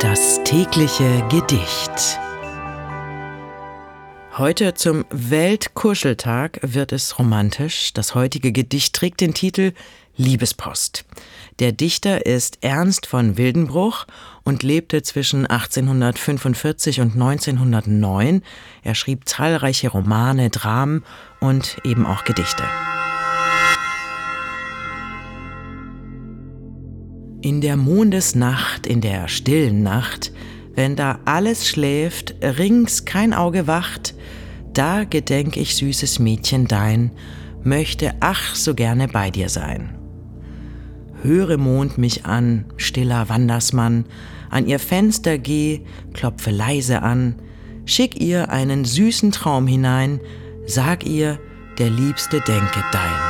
Das tägliche Gedicht. Heute zum Weltkuscheltag wird es romantisch. Das heutige Gedicht trägt den Titel Liebespost. Der Dichter ist Ernst von Wildenbruch und lebte zwischen 1845 und 1909. Er schrieb zahlreiche Romane, Dramen und eben auch Gedichte. In der Mondesnacht, in der stillen Nacht, wenn da alles schläft, rings kein Auge wacht, da gedenk ich, süßes Mädchen dein, möchte ach so gerne bei dir sein. Höre Mond mich an, stiller Wandersmann, an ihr Fenster geh, klopfe leise an, schick ihr einen süßen Traum hinein, sag ihr, der Liebste denke dein.